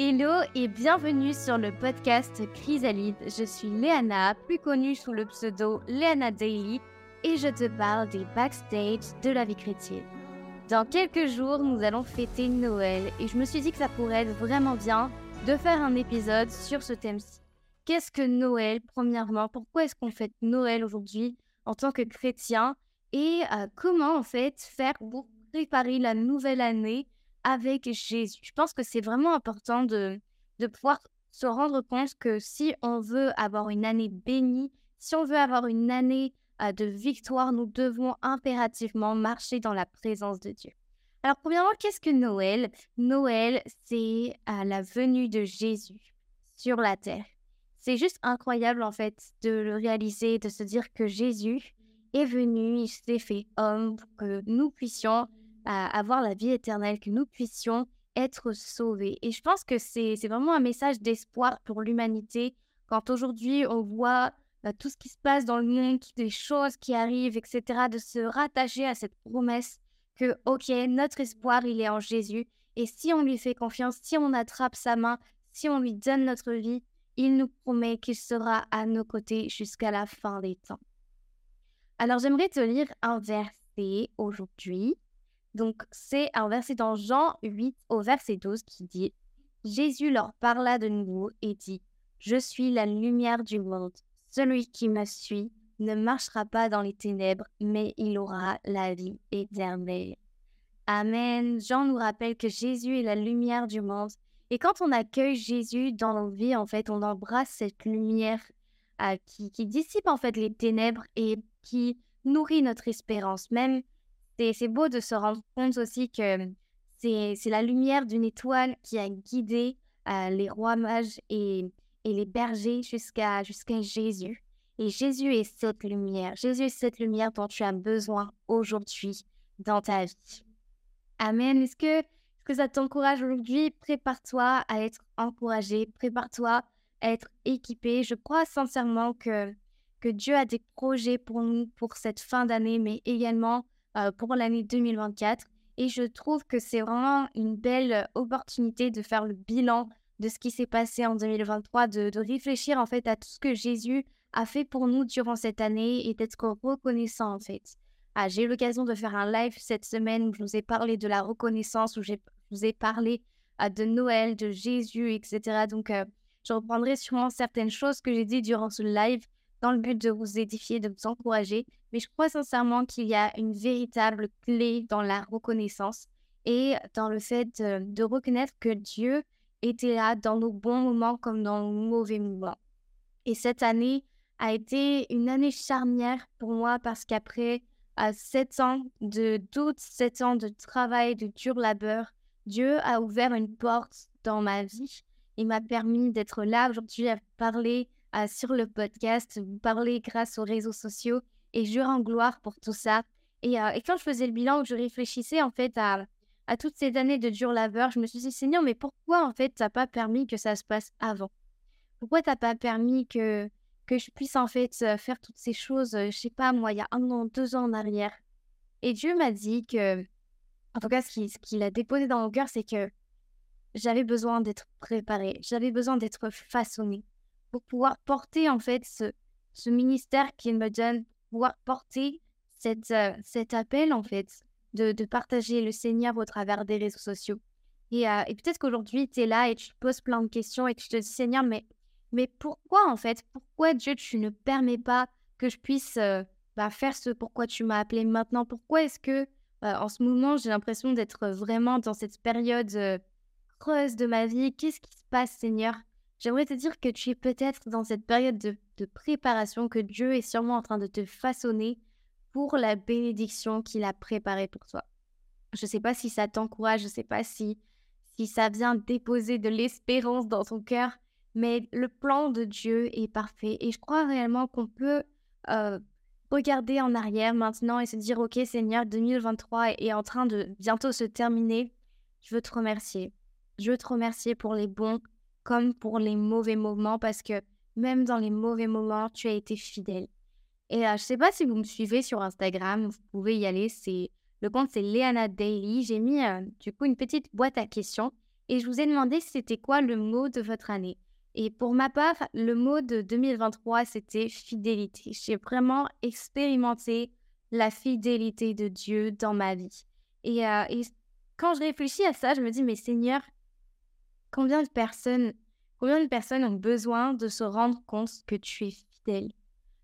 Hello et bienvenue sur le podcast Chrysalide. Je suis Léana, plus connue sous le pseudo Léana Daily, et je te parle des backstage de la vie chrétienne. Dans quelques jours, nous allons fêter Noël et je me suis dit que ça pourrait être vraiment bien de faire un épisode sur ce thème-ci. Qu'est-ce que Noël, premièrement? Pourquoi est-ce qu'on fête Noël aujourd'hui en tant que chrétien? Et euh, comment, en fait, faire pour préparer la nouvelle année avec Jésus. Je pense que c'est vraiment important de, de pouvoir se rendre compte que si on veut avoir une année bénie, si on veut avoir une année euh, de victoire, nous devons impérativement marcher dans la présence de Dieu. Alors, premièrement, qu'est-ce que Noël? Noël, c'est euh, la venue de Jésus sur la terre. C'est juste incroyable, en fait, de le réaliser, de se dire que Jésus est venu, il s'est fait homme pour que nous puissions avoir la vie éternelle, que nous puissions être sauvés. Et je pense que c'est vraiment un message d'espoir pour l'humanité quand aujourd'hui on voit bah, tout ce qui se passe dans le monde, toutes les choses qui arrivent, etc., de se rattacher à cette promesse que, ok, notre espoir, il est en Jésus. Et si on lui fait confiance, si on attrape sa main, si on lui donne notre vie, il nous promet qu'il sera à nos côtés jusqu'à la fin des temps. Alors j'aimerais te lire un verset aujourd'hui donc, c'est un verset dans Jean 8 au verset 12 qui dit Jésus leur parla de nouveau et dit Je suis la lumière du monde. Celui qui me suit ne marchera pas dans les ténèbres, mais il aura la vie éternelle. Amen. Jean nous rappelle que Jésus est la lumière du monde. Et quand on accueille Jésus dans nos vies, en fait, on embrasse cette lumière euh, qui, qui dissipe en fait les ténèbres et qui nourrit notre espérance. Même c'est beau de se rendre compte aussi que c'est la lumière d'une étoile qui a guidé euh, les rois mages et, les bergers jusqu'à Jésus. Et Jésus est cette lumière. Jésus est cette lumière dont tu as besoin aujourd'hui dans ta vie. Amen. Est-ce que, est que ça t'encourage aujourd'hui? Prépare-toi à être encouragé. Prépare-toi à être équipé. Je crois sincèrement que, que Dieu a des projets pour nous pour cette fin d'année, mais également pour l'année 2024. Et je trouve que c'est vraiment une belle opportunité de faire le bilan de ce qui s'est passé en 2023, de, réfléchir en fait à tout ce que Jésus a fait pour nous durant cette année et d'être reconnaissant en fait. Ah, j'ai eu l'occasion de faire un live cette semaine où je vous ai parlé de la reconnaissance, où je vous ai parlé ah, de Noël, de Jésus, etc. Donc, euh, je reprendrai sûrement certaines choses que j'ai dit durant ce live dans le but de vous édifier, de vous encourager. Mais je crois sincèrement qu'il y a une véritable clé dans la reconnaissance et dans le fait de, reconnaître que Dieu était là dans nos bons moments comme dans nos mauvais moments. Et cette année a été une année charnière pour moi parce qu'après sept ans de doute, sept ans de travail, de dur labeur, Dieu a ouvert une porte dans ma vie et m'a permis d'être là aujourd'hui à parler sur le podcast, vous parler grâce aux réseaux sociaux et je rends gloire pour tout ça. Et, euh, quand je faisais le bilan, je réfléchissais en fait à, à toutes ces années de dur labeur, je me suis dit, Seigneur, mais pourquoi en fait t'as pas permis que ça se passe avant? Pourquoi t'as pas permis que, que je puisse en fait euh, faire toutes ces choses, euh, je sais pas moi, il y a un an, deux ans en arrière? Et Dieu m'a dit que, en tout cas, ce qu'il a déposé dans mon cœur, c'est que j'avais besoin d'être préparée, j'avais besoin d'être façonnée pour pouvoir porter en fait ce, ce ministère qu'il me donne, pouvoir porter cette, euh, cet appel en fait de, de, partager le Seigneur au travers des réseaux sociaux. Et, euh, et peut-être qu'aujourd'hui, tu es là et tu te poses plein de questions et tu te dis, Seigneur, mais, mais pourquoi en fait Pourquoi Dieu, tu ne permets pas que je puisse euh, bah, faire ce pourquoi tu m'as appelé maintenant? Pourquoi est-ce que en ce moment, j'ai l'impression d'être vraiment dans cette période creuse de ma vie? Qu'est-ce qui se passe, Seigneur? J'aimerais te dire que tu es peut-être dans cette période de, préparation, que Dieu est sûrement en train de te façonner pour la bénédiction qu'il a préparée pour toi. Je ne sais pas si ça t'encourage, je ne sais pas si, ça vient déposer de l'espérance dans ton cœur, mais le plan de Dieu est parfait et je crois réellement qu'on peut euh, regarder en arrière maintenant et se dire, OK Seigneur, 2023 est en train de bientôt se terminer. Je veux te remercier. Je veux te remercier pour les bons comme pour les mauvais moments, parce que même dans les mauvais moments, tu as été fidèle. Et euh, je ne sais pas si vous me suivez sur Instagram, vous pouvez y aller. C'est le compte, c'est Leana Daily. J'ai mis euh, du coup une petite boîte à questions et je vous ai demandé c'était quoi le mot de votre année. Et pour ma part, le mot de 2023, c'était fidélité. J'ai vraiment expérimenté la fidélité de Dieu dans ma vie. Et, euh, et, quand je réfléchis à ça, je me dis, mais Seigneur, combien de personnes, combien de personnes ont besoin de se rendre compte que tu es fidèle?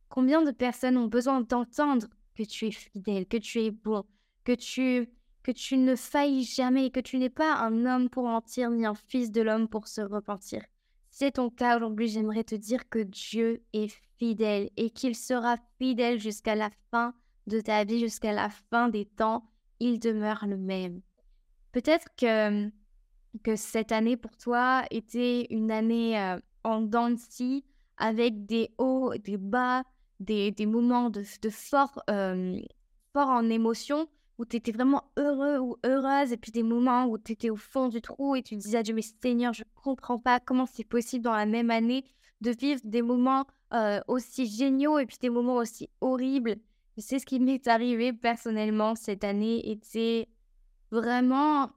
Combien de personnes ont besoin d'entendre que tu es fidèle, que tu es bon, que tu, que tu ne faillis jamais, que tu n'es pas un homme pour mentir, ni un fils de l'homme pour se repentir? C'est ton cas aujourd'hui, j'aimerais te dire que Dieu est fidèle et qu'il sera fidèle jusqu'à la fin de ta vie, jusqu'à la fin des temps. Il demeure le même. Peut-être que, que cette année pour toi était une année euh, en dents de avec des hauts, des bas, des, des moments de, de fort, euh, fort en émotion, où tu étais vraiment heureux ou heureuse, et puis des moments où tu étais au fond du trou et tu disais à Dieu, mais Seigneur, je comprends pas comment c'est possible dans la même année de vivre des moments euh, aussi géniaux et puis des moments aussi horribles. C'est ce qui m'est arrivé personnellement cette année c'est vraiment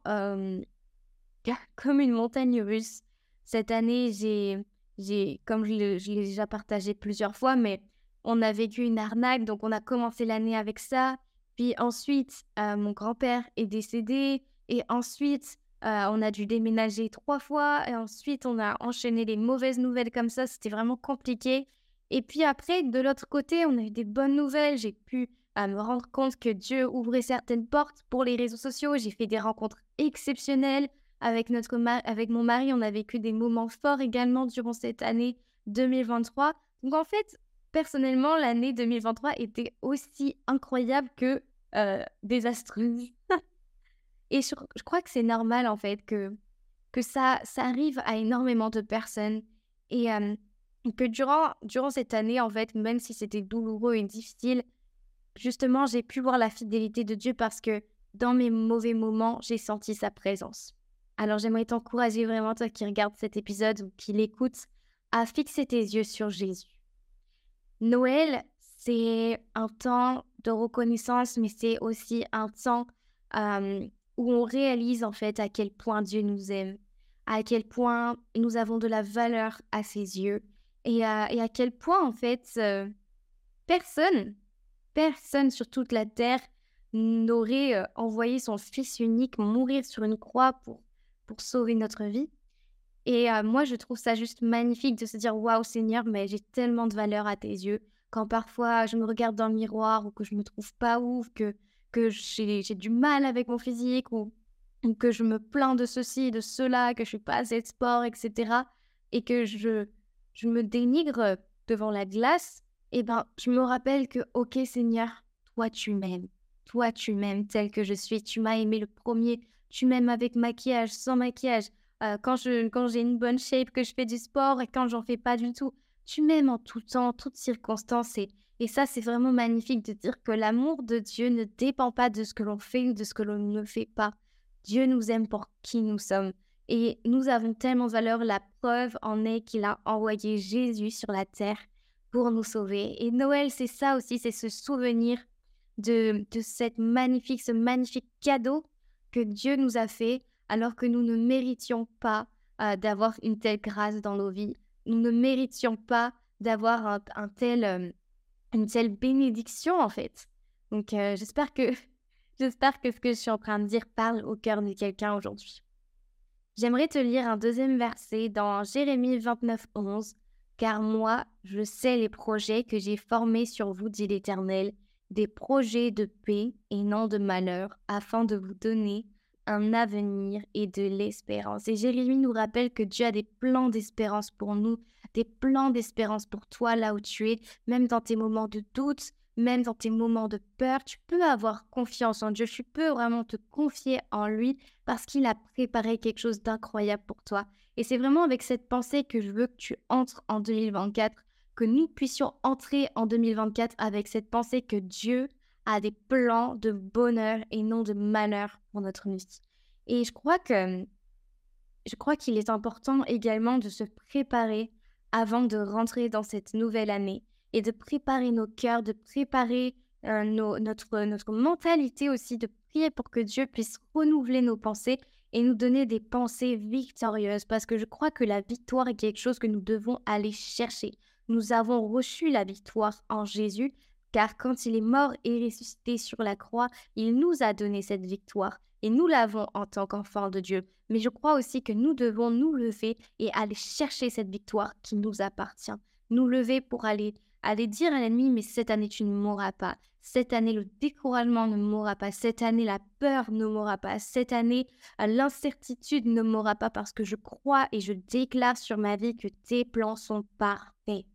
comme une montagne russe. Cette année, j'ai comme je l'ai déjà partagé plusieurs fois, mais on a vécu une arnaque, donc on a commencé l'année avec ça. Puis ensuite, euh, mon grand-père est décédé. Et ensuite, euh, on a dû déménager trois fois. Et ensuite, on a enchaîné les mauvaises nouvelles comme ça. C'était vraiment compliqué. Et puis après, de l'autre côté, on a eu des bonnes nouvelles. J'ai pu euh, me rendre compte que Dieu ouvrait certaines portes pour les réseaux sociaux. J'ai fait des rencontres exceptionnelles. Avec, notre avec mon mari, on a vécu des moments forts également durant cette année 2023. Donc en fait, personnellement, l'année 2023 était aussi incroyable que euh, désastreuse. Et je, crois que c'est normal, en fait, que, que ça, ça arrive à énormément de personnes. Et euh, que durant, durant cette année, en fait, même si c'était douloureux et difficile, justement, j'ai pu voir la fidélité de Dieu parce que dans mes mauvais moments, j'ai senti sa présence. Alors j'aimerais t'encourager vraiment, toi qui regardes cet épisode ou qui l'écoute, à fixer tes yeux sur Jésus. Noël, c'est un temps de reconnaissance, mais c'est aussi un temps où on réalise en fait à quel point Dieu nous aime, à quel point nous avons de la valeur à ses yeux et à, quel point en fait personne, personne sur toute la terre n'aurait envoyé son Fils unique mourir sur une croix pour, pour sauver notre vie. Et moi, je trouve ça juste magnifique de se dire Waouh, Seigneur, mais j'ai tellement de valeur à tes yeux. Quand parfois je me regarde dans le miroir ou que je me trouve pas ouf, que, que j'ai du mal avec mon physique ou, que je me plains de ceci, de cela, que je suis pas assez de sport, etc. Et que je, je me dénigre devant la glace, et eh ben, je me rappelle que, ok, Seigneur, toi, tu m'aimes. Toi, tu m'aimes tel que je suis. Tu m'as aimé le premier. Tu m'aimes avec maquillage, sans maquillage euh, quand j'ai une bonne shape, que je fais du sport et quand j'en fais pas du tout. Tu m'aimes en tout temps, en toutes circonstances. Et, et ça, c'est vraiment magnifique de dire que l'amour de Dieu ne dépend pas de ce que l'on fait ou de ce que l'on ne fait pas. Dieu nous aime pour qui nous sommes. Et nous avons tellement de valeur. La preuve en est qu'il a envoyé Jésus sur la terre pour nous sauver. Et Noël, c'est ça aussi, c'est ce souvenir de, de cette magnifique, ce magnifique cadeau que Dieu nous a fait alors que nous ne méritions pas euh, d'avoir une telle grâce dans nos vies. Nous ne méritions pas d'avoir un, tel, euh, une telle bénédiction en fait. Donc euh, j'espère que j'espère que ce que je suis en train de dire parle au cœur de quelqu'un aujourd'hui. J'aimerais te lire un deuxième verset dans Jérémie 29, 11. Car moi, je sais les projets que j'ai formés sur vous, dit l'Éternel, des projets de paix et non de malheur, afin de vous donner un avenir et de l'espérance. Et Jérémie nous rappelle que Dieu a des plans d'espérance pour nous, des plans d'espérance pour toi là où tu es, même dans tes moments de doute, même dans tes moments de peur, tu peux avoir confiance en Dieu, tu peux vraiment te confier en lui parce qu'il a préparé quelque chose d'incroyable pour toi. Et c'est vraiment avec cette pensée que je veux que tu entres en 2024, que nous puissions entrer en 2024 avec cette pensée que Dieu a des plans de bonheur et non de malheur pour notre vie. Et je crois que je crois qu'il est important également de se préparer avant de rentrer dans cette nouvelle année et de préparer nos cœurs, de préparer euh, notre, notre mentalité aussi, de prier pour que Dieu puisse renouveler nos pensées et nous donner des pensées victorieuses parce que je crois que la victoire est quelque chose que nous devons aller chercher. Nous avons reçu la victoire en Jésus car quand il est mort et ressuscité sur la croix, il nous a donné cette victoire et nous l'avons en tant qu'enfants de Dieu. Mais je crois aussi que nous devons nous lever et aller chercher cette victoire qui nous appartient. Nous lever pour aller, aller dire à l'ennemi, mais cette année tu ne mourras pas. Cette année, le découragement ne mourra pas. Cette année, la peur ne mourra pas. Cette année, l'incertitude ne mourra pas parce que je crois et je déclare sur ma vie que tes plans sont parfaits.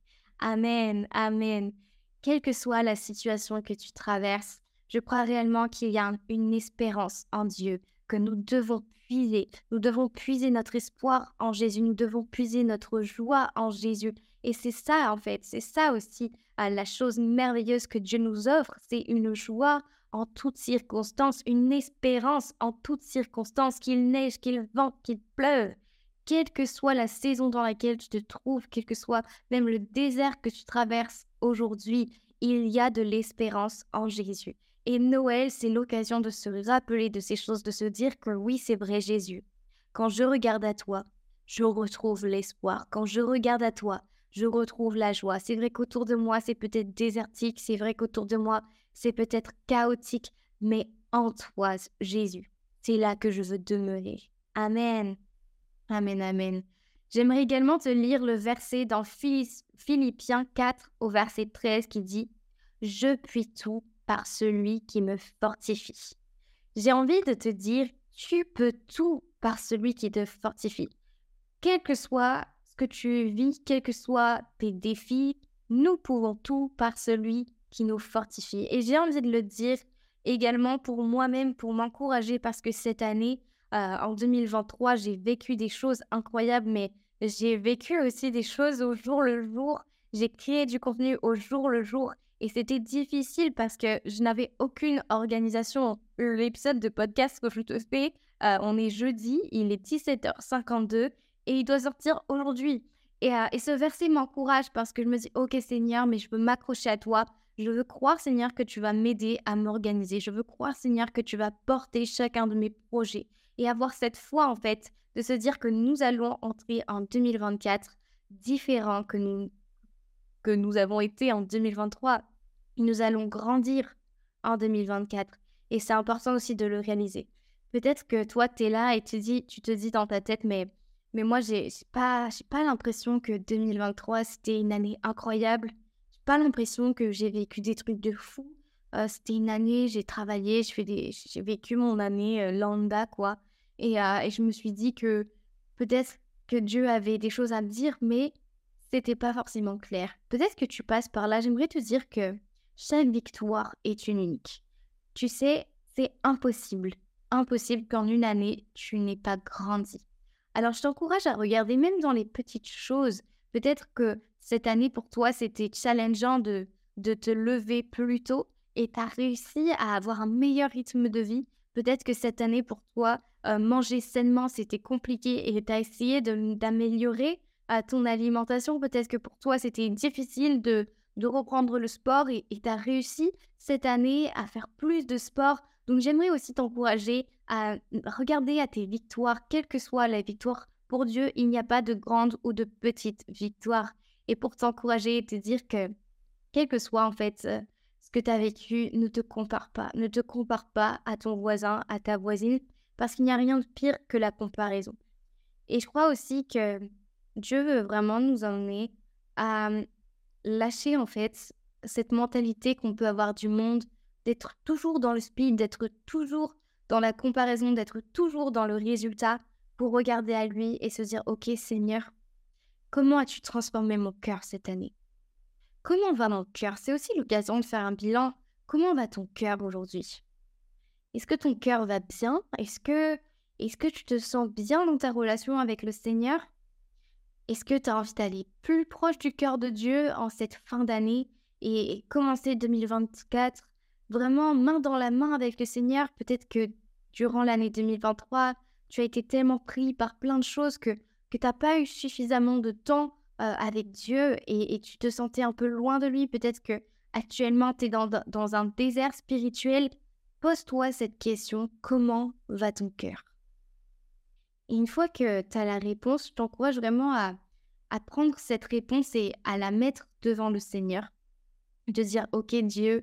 Amen, amen. Quelle que soit la situation que tu traverses, je crois réellement qu'il y a une espérance en Dieu, que nous devons puiser. Nous devons puiser notre espoir en Jésus. Nous devons puiser notre joie en Jésus. Et c'est ça, en fait, c'est ça aussi euh, la chose merveilleuse que Dieu nous offre. C'est une joie en toutes circonstances, une espérance en toutes circonstances, qu'il neige, qu'il vente, qu'il pleuve. Quelle que soit la saison dans laquelle tu te trouves, quel que soit même le désert que tu traverses aujourd'hui, il y a de l'espérance en Jésus. Et Noël, c'est l'occasion de se rappeler de ces choses, de se dire que oui, c'est vrai Jésus. Quand je regarde à toi, je retrouve l'espoir. Quand je regarde à toi, je retrouve la joie. C'est vrai qu'autour de moi, c'est peut-être désertique, c'est vrai qu'autour de moi, c'est peut-être chaotique, mais en toi, Jésus, c'est là que je veux demeurer. Amen. Amen, amen. J'aimerais également te lire le verset dans Philippiens 4 au verset 13 qui dit Je puis tout par celui qui me fortifie. J'ai envie de te dire, tu peux tout par celui qui te fortifie. Quel que soit ce que tu vis, quels que soient tes défis, nous pouvons tout par celui qui nous fortifie. Et j'ai envie de le dire également pour moi-même, pour m'encourager, parce que cette année, euh, en 2023, j'ai vécu des choses incroyables, mais j'ai vécu aussi des choses au jour le jour. J'ai créé du contenu au jour le jour. Et c'était difficile parce que je n'avais aucune organisation. L'épisode de podcast que je te fais, euh, on est jeudi, il est 17h52 et il doit sortir aujourd'hui. Et, euh, et, ce verset m'encourage parce que je me dis, ok Seigneur, mais je veux m'accrocher à toi. Je veux croire Seigneur que tu vas m'aider à m'organiser. Je veux croire Seigneur que tu vas porter chacun de mes projets. Et avoir cette foi en fait de se dire que nous allons entrer en 2024 différent que nous, que nous avons été en 2023 nous allons grandir en 2024. Et c'est important aussi de le réaliser. Peut-être que toi, tu es là et tu, dis, tu te dis dans ta tête, mais, mais moi, j'ai pas, pas l'impression que 2023, c'était une année incroyable. J'ai pas l'impression que j'ai vécu des trucs de fou. C'était une année, j'ai travaillé, j'ai vécu mon année lambda, quoi. Et, euh, et je me suis dit que peut-être que Dieu avait des choses à me dire, mais c'était pas forcément clair. Peut-être que tu passes par là. J'aimerais te dire que chaque victoire est unique. Tu sais, c'est impossible, impossible qu'en une année, tu n'aies pas grandi. Alors, je t'encourage à regarder même dans les petites choses. Peut-être que cette année, pour toi, c'était challengeant de, de te lever plus tôt et tu as réussi à avoir un meilleur rythme de vie. Peut-être que cette année, pour toi, euh, manger sainement, c'était compliqué et tu as essayé d'améliorer euh, ton alimentation. Peut-être que pour toi, c'était difficile de, reprendre le sport et tu as réussi cette année à faire plus de sport. Donc j'aimerais aussi t'encourager à regarder à tes victoires, quelle que soit la victoire. Pour Dieu, il n'y a pas de grande ou de petite victoire. Et pour t'encourager et te dire que, quel que soit en fait euh, que tu as vécu, ne te compare pas. Ne te compare pas à ton voisin, à ta voisine, parce qu'il n'y a rien de pire que la comparaison. Et je crois aussi que Dieu veut vraiment nous emmener à lâcher en fait cette mentalité qu'on peut avoir du monde, d'être toujours dans le speed, d'être toujours dans la comparaison, d'être toujours dans le résultat pour regarder à lui et se dire Ok Seigneur, comment as-tu transformé mon cœur cette année? Comment va mon cœur? C'est aussi l'occasion de faire un bilan. Comment va ton cœur aujourd'hui? Est-ce que ton cœur va bien? Est-ce que, est-ce que tu te sens bien dans ta relation avec le Seigneur? Est-ce que tu as envie d'aller plus proche du cœur de Dieu en cette fin d'année et commencer 2024 vraiment main dans la main avec le Seigneur? Peut-être que durant l'année 2023, tu as été tellement pris par plein de choses que, que tu n'as pas eu suffisamment de temps avec Dieu et, tu te sentais un peu loin de lui. Peut-être que actuellement tu es dans, dans un désert spirituel. Pose-toi cette question, comment va ton cœur? Et une fois que tu as la réponse, je t'encourage vraiment à, à prendre cette réponse et à la mettre devant le Seigneur. De dire, OK Dieu,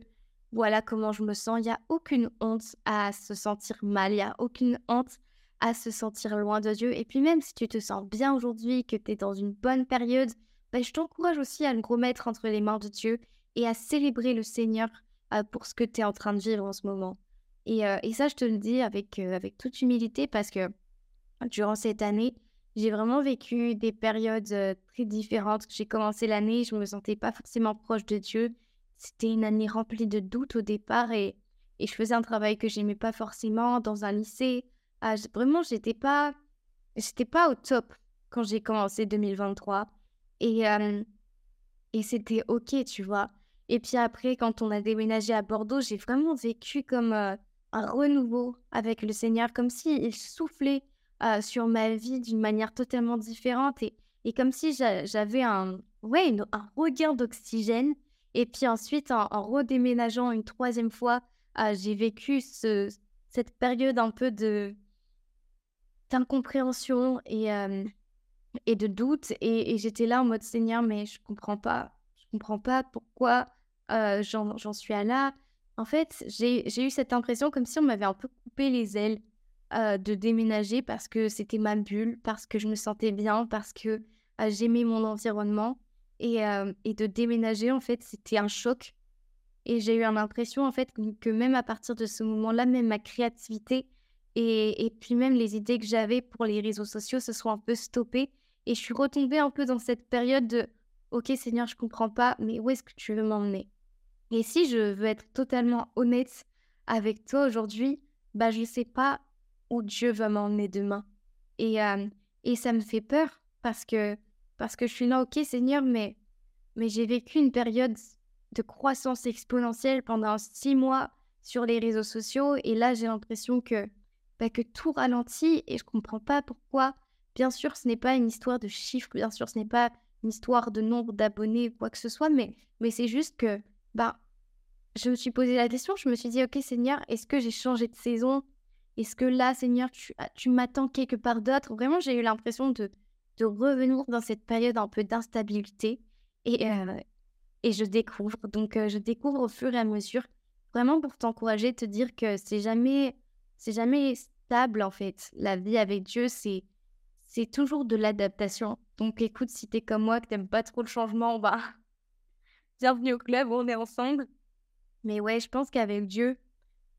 voilà comment je me sens. Il n'y a aucune honte à se sentir mal. Il n'y a aucune honte à se sentir loin de Dieu. Et puis même si tu te sens bien aujourd'hui, que tu es dans une bonne période, ben, je t'encourage aussi à le remettre entre les mains de Dieu et à célébrer le Seigneur euh, pour ce que tu es en train de vivre en ce moment. Et, euh, ça, je te le dis avec, euh, avec toute humilité parce que durant cette année, j'ai vraiment vécu des périodes très différentes. J'ai commencé l'année, je ne me sentais pas forcément proche de Dieu. C'était une année remplie de doutes au départ et, et je faisais un travail que j'aimais pas forcément dans un lycée. Ah, vraiment, j'étais pas, j'étais pas au top quand j'ai commencé 2023. Et, et c'était OK, tu vois. Et puis après, quand on a déménagé à Bordeaux, j'ai vraiment vécu comme un renouveau avec le Seigneur, comme s'il soufflait sur ma vie d'une manière totalement différente et, et comme si j'avais un, ouais, un regain d'oxygène. Et puis ensuite, en, redéménageant une troisième fois, j'ai vécu ce, cette période un peu de d'incompréhension et, et de doute. Et, j'étais là en mode Seigneur, mais je comprends pas. Je comprends pas pourquoi j'en suis à là. En fait, j'ai eu cette impression comme si on m'avait un peu coupé les ailes de déménager parce que c'était ma bulle, parce que je me sentais bien, parce que j'aimais mon environnement. Et, et, de déménager, en fait, c'était un choc. Et j'ai eu l'impression, en fait, que même à partir de ce moment-là, même ma créativité et, et, puis même les idées que j'avais pour les réseaux sociaux se sont un peu stoppées. Et je suis retombée un peu dans cette période de Ok, Seigneur, je comprends pas, mais où est-ce que tu veux m'emmener? Et si je veux être totalement honnête avec toi aujourd'hui, bah je ne sais pas où Dieu va m'emmener demain. Et, et ça me fait peur parce que, parce que je suis là, ok Seigneur, mais, mais j'ai vécu une période de croissance exponentielle pendant six mois sur les réseaux sociaux et là j'ai l'impression que, que tout ralentit et je comprends pas pourquoi. Bien sûr, ce n'est pas une histoire de chiffres, bien sûr, ce n'est pas une histoire de nombre d'abonnés ou quoi que ce soit, mais, mais c'est juste que bah, je me suis posé la question, je me suis dit, ok Seigneur, est-ce que j'ai changé de saison? Est-ce que là, Seigneur, tu, ah, tu m'attends quelque part d'autre? Vraiment, j'ai eu l'impression de, de revenir dans cette période un peu d'instabilité. Et, euh, et je découvre. Donc, euh, je découvre au fur et à mesure. Vraiment pour t'encourager, te dire que c'est jamais, c'est jamais stable, en fait. La vie avec Dieu, c'est, c'est toujours de l'adaptation. Donc, écoute, si t'es comme moi, que t'aimes pas trop le changement, bah, bienvenue au club, on est ensemble. Mais ouais, je pense qu'avec Dieu,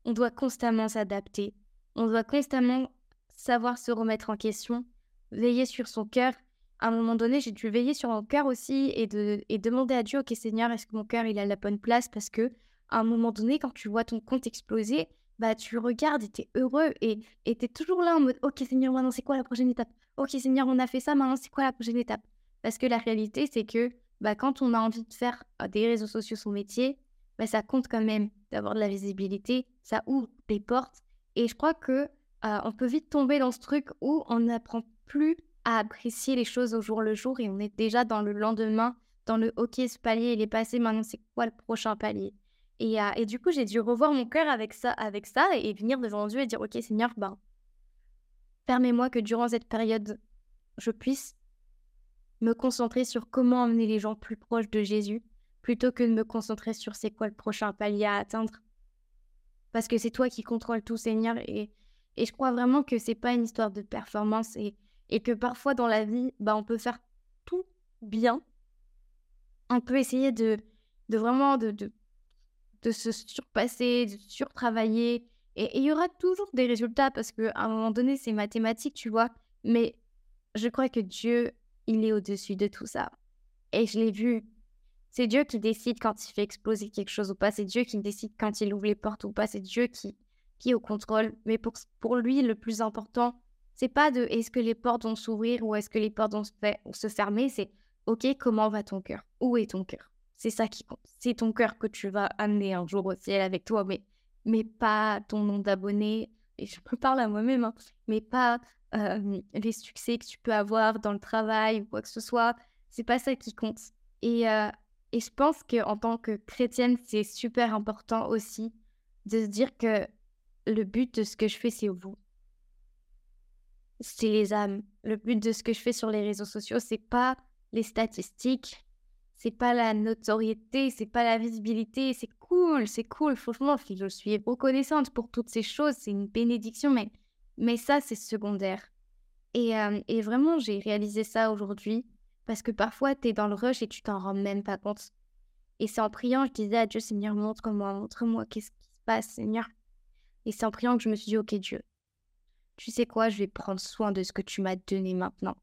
on doit constamment s'adapter on doit constamment savoir se remettre en question, veiller sur son cœur. À un moment donné, j'ai dû veiller sur mon cœur aussi et, de, et demander à Dieu, ok Seigneur, est-ce que mon cœur il a la bonne place Parce que à un moment donné, quand tu vois ton compte exploser, bah tu regardes et t'es heureux et t'es toujours là en mode, ok Seigneur, maintenant c'est quoi la prochaine étape? Ok Seigneur, on a fait ça, maintenant c'est quoi la prochaine étape? Parce que la réalité, c'est que bah, quand on a envie de faire des réseaux sociaux son métier, bah, ça compte quand même d'avoir de la visibilité, ça ouvre des portes et je crois que on peut vite tomber dans ce truc où on n'apprend plus à apprécier les choses au jour le jour et on est déjà dans le lendemain, dans le OK, ce palier il est passé, maintenant c'est quoi le prochain palier? Et, et, du coup j'ai dû revoir mon cœur avec ça, avec ça et, venir devant Dieu et dire OK Seigneur, ben, permets-moi que durant cette période, je puisse me concentrer sur comment emmener les gens plus proches de Jésus plutôt que de me concentrer sur c'est quoi le prochain palier à atteindre parce que c'est toi qui contrôles tout, Seigneur. Et, et je crois vraiment que c'est pas une histoire de performance et, et que parfois dans la vie, bah, on peut faire tout bien. On peut essayer de, de vraiment de, de se surpasser, de surtravailler. Et il y aura toujours des résultats parce qu'à un moment donné, c'est mathématique, tu vois. Mais je crois que Dieu, il est au-dessus de tout ça. Et je l'ai vu c'est Dieu qui décide quand il fait exploser quelque chose ou pas. C'est Dieu qui décide quand il ouvre les portes ou pas. C'est Dieu qui, qui est au contrôle. Mais pour, pour lui, le plus important, c'est pas de est-ce que les portes vont s'ouvrir ou est-ce que les portes vont se, fermer. C'est OK, comment va ton cœur? Où est ton cœur? C'est ça qui compte. C'est ton cœur que tu vas amener un jour au ciel avec toi, mais, mais pas ton nom d'abonné. Et je me parle à moi-même, hein, mais pas euh, les succès que tu peux avoir dans le travail ou quoi que ce soit. C'est pas ça qui compte. Et, euh, et je pense qu'en tant que chrétienne, c'est super important aussi de se dire que le but de ce que je fais, c'est vous. c'est les âmes. Le but de ce que je fais sur les réseaux sociaux, c'est pas les statistiques, c'est pas la notoriété, c'est pas la visibilité, c'est cool, c'est cool. Franchement, je suis reconnaissante pour toutes ces choses, c'est une bénédiction, mais, mais ça, c'est secondaire. Et, euh, et vraiment, j'ai réalisé ça aujourd'hui parce que parfois, tu es dans le rush et tu t'en rends même pas compte. Et c'est en priant, je disais à Dieu, Seigneur, montre-moi, montre-moi qu'est-ce qui se passe, Seigneur. Et c'est en priant que je me suis dit, ok Dieu, tu sais quoi, je vais prendre soin de ce que tu m'as donné maintenant.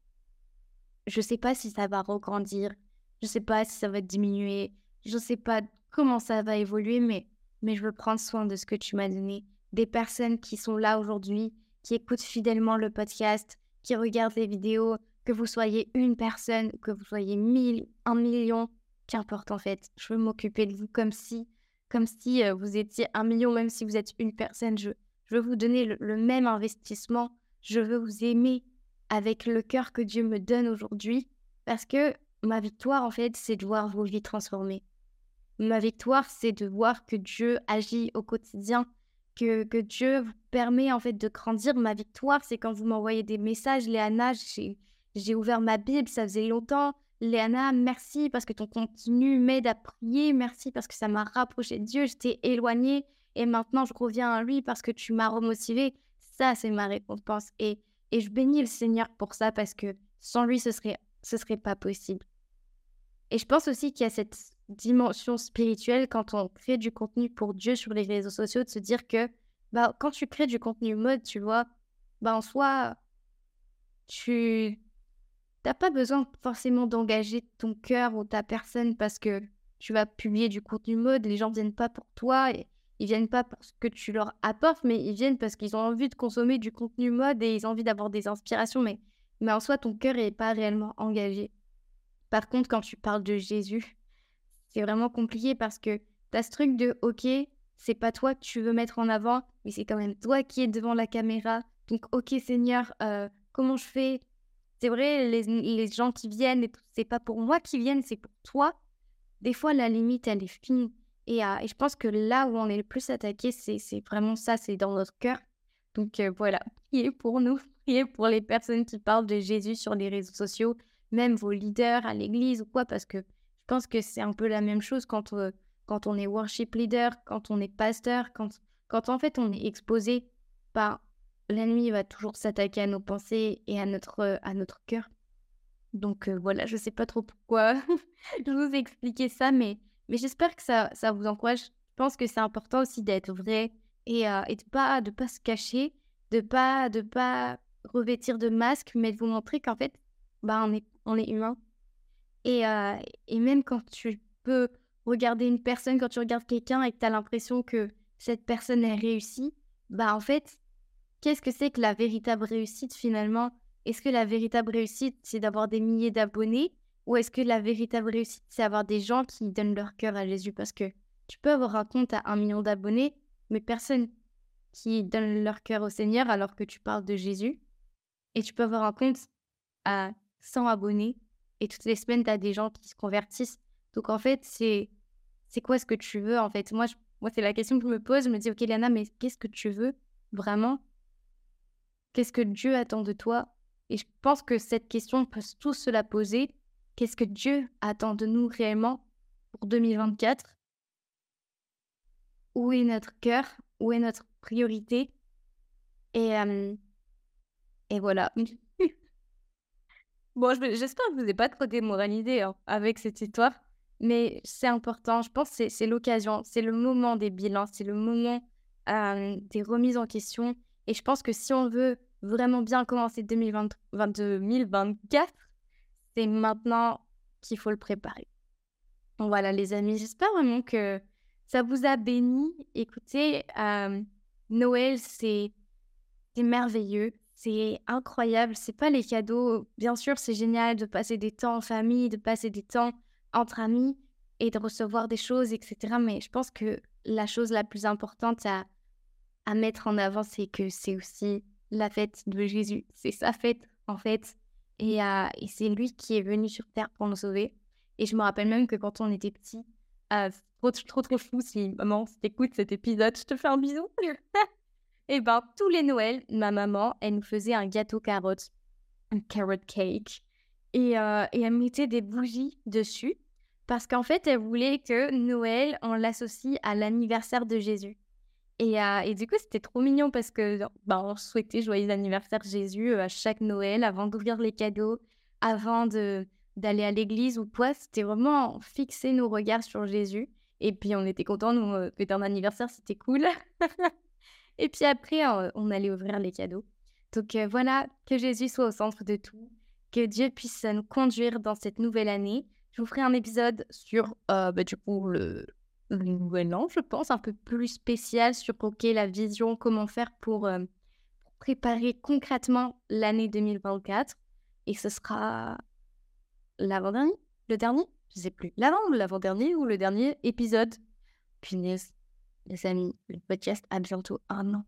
Je sais pas si ça va regrandir, je sais pas si ça va diminuer, je sais pas comment ça va évoluer, mais, mais je veux prendre soin de ce que tu m'as donné. Des personnes qui sont là aujourd'hui, qui écoutent fidèlement le podcast, qui regardent les vidéos, que vous soyez une personne, que vous soyez mille, un million, qu'importe en fait. Je veux m'occuper de vous comme si comme si euh, vous étiez un million, même si vous êtes une personne. Je, je veux vous donner le, même investissement. Je veux vous aimer avec le cœur que Dieu me donne aujourd'hui. Parce que ma victoire, en fait, c'est de voir vos vies transformées. Ma victoire, c'est de voir que Dieu agit au quotidien, que, que Dieu vous permet, en fait, de grandir. Ma victoire, c'est quand vous m'envoyez des messages, Léana, j'ai ouvert ma Bible, ça faisait longtemps. Léana, merci parce que ton contenu m'aide à prier. Merci parce que ça m'a rapproché de Dieu. Je t'ai éloigné et maintenant je reviens à lui parce que tu m'as remotivé. Ça, c'est ma récompense. Et, et je bénis le Seigneur pour ça parce que sans lui, ce serait, ce serait pas possible. Et je pense aussi qu'il y a cette dimension spirituelle quand on crée du contenu pour Dieu sur les réseaux sociaux, de se dire que bah, quand tu crées du contenu mode, tu vois, bah, en soi, tu T'as pas besoin forcément d'engager ton cœur ou ta personne parce que tu vas publier du contenu mode. Les gens viennent pas pour toi. Et ils viennent pas pour ce que tu leur apportes, mais ils viennent parce qu'ils ont envie de consommer du contenu mode et ils ont envie d'avoir des inspirations. Mais, mais en soi, ton cœur n'est pas réellement engagé. Par contre, quand tu parles de Jésus, c'est vraiment compliqué parce que tu as ce truc de OK, c'est pas toi que tu veux mettre en avant, mais c'est quand même toi qui es devant la caméra. Donc, OK, Seigneur, euh, comment je fais? C'est vrai, les, gens qui viennent, c'est pas pour moi qui viennent, c'est pour toi. Des fois, la limite, elle est fine. Et, euh, et je pense que là où on est le plus attaqué, c'est vraiment ça, c'est dans notre cœur. Donc euh, voilà, priez pour nous, priez pour les personnes qui parlent de Jésus sur les réseaux sociaux, même vos leaders à l'église ou quoi, parce que je pense que c'est un peu la même chose quand, euh, on est worship leader, quand on est pasteur, quand, en fait on est exposé par l'ennemi va toujours s'attaquer à nos pensées et à notre, euh, cœur. Donc voilà, je ne sais pas trop pourquoi je vous ai expliqué ça, mais, mais j'espère que ça, ça vous encourage. Je pense que c'est important aussi d'être vrai et, de pas, de pas se cacher, de pas, de pas revêtir de masque, mais de vous montrer qu'en fait, bah, on, est, on est humain. Et, et même quand tu peux regarder une personne, quand tu regardes quelqu'un et que tu as l'impression que cette personne est réussie, bah en fait, qu'est-ce que c'est que la véritable réussite finalement? Est-ce que la véritable réussite, c'est d'avoir des milliers d'abonnés Ou est-ce que la véritable réussite, c'est avoir des gens qui donnent leur cœur à Jésus? Parce que tu peux avoir un compte à un million d'abonnés, mais personne qui donne leur cœur au Seigneur alors que tu parles de Jésus. Et tu peux avoir un compte à 100 abonnés, et toutes les semaines, tu as des gens qui se convertissent. Donc en fait, c'est c'est quoi ce que tu veux en fait? Moi, moi c'est la question que je me pose. Je me dis, ok, Liana, mais qu'est-ce que tu veux vraiment? Qu'est-ce que Dieu attend de toi? Et je pense que cette question, on peut tous se la poser. Qu'est-ce que Dieu attend de nous réellement pour 2024 Où est notre cœur Où est notre priorité Et, et voilà. bon, j'espère que vous n'avez pas trop démoralisé hein, avec cette histoire, mais c'est important. Je pense que c'est l'occasion, c'est le moment des bilans, c'est le moment des remises en question. Et je pense que si on veut vraiment bien commencer 2020, 2024, c'est maintenant qu'il faut le préparer. Voilà les amis, j'espère vraiment que ça vous a béni? Écoutez, euh, Noël, c'est merveilleux, c'est incroyable. C'est pas les cadeaux. Bien sûr, c'est génial de passer des temps en famille, de passer des temps entre amis et de recevoir des choses, etc. Mais je pense que la chose la plus importante à, mettre en avant, c'est que c'est aussi la fête de Jésus. C'est sa fête, en fait. Et, euh, et c'est lui qui est venu sur Terre pour nous sauver. Et je me rappelle même que quand on était petit, euh, trop, trop, trop fou si maman, si t'écoutes cet épisode, je te fais un bisou. Et ben tous les Noëls, ma maman, elle nous faisait un gâteau carotte, un carrot cake, et, euh, et elle mettait des bougies dessus parce qu'en fait, elle voulait que Noël, on l'associe à l'anniversaire de Jésus. Et, euh, et, du coup, c'était trop mignon parce que bah, on souhaitait joyeux anniversaire Jésus euh, à chaque Noël avant d'ouvrir les cadeaux, avant de d'aller à l'église ou quoi. C'était vraiment fixer nos regards sur Jésus. Et puis, on était contents, nous, euh, fêter un anniversaire, c'était cool. et puis après, on allait ouvrir les cadeaux. Donc voilà, que Jésus soit au centre de tout, que Dieu puisse nous conduire dans cette nouvelle année. Je vous ferai un épisode sur, bah, du coup, le, nouvel an, je pense, un peu plus spécial sur OK, la vision, comment faire pour, euh, préparer concrètement l'année 2024. Et ce sera l'avant-dernier Le dernier Je sais plus. L'avant ou l'avant-dernier ou le dernier épisode Punaise, les amis, le podcast a bientôt un an.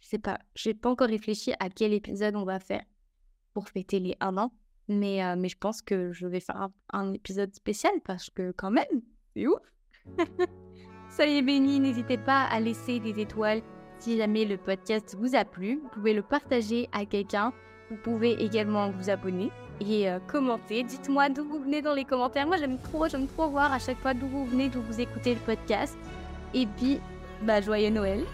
Je sais pas, j'ai pas encore réfléchi à quel épisode on va faire pour fêter les un an. Mais, euh, mais je pense que je vais faire un épisode spécial parce que quand même, c'est ouf Soyez bénis, n'hésitez pas à laisser des étoiles si jamais le podcast vous a plu. Vous pouvez le partager à quelqu'un. Vous pouvez également vous abonner et euh, commenter. Dites-moi d'où vous venez dans les commentaires. Moi, j'aime trop, j'aime trop voir à chaque fois d'où vous venez, d'où vous écoutez le podcast. Et puis, bah, joyeux Noël.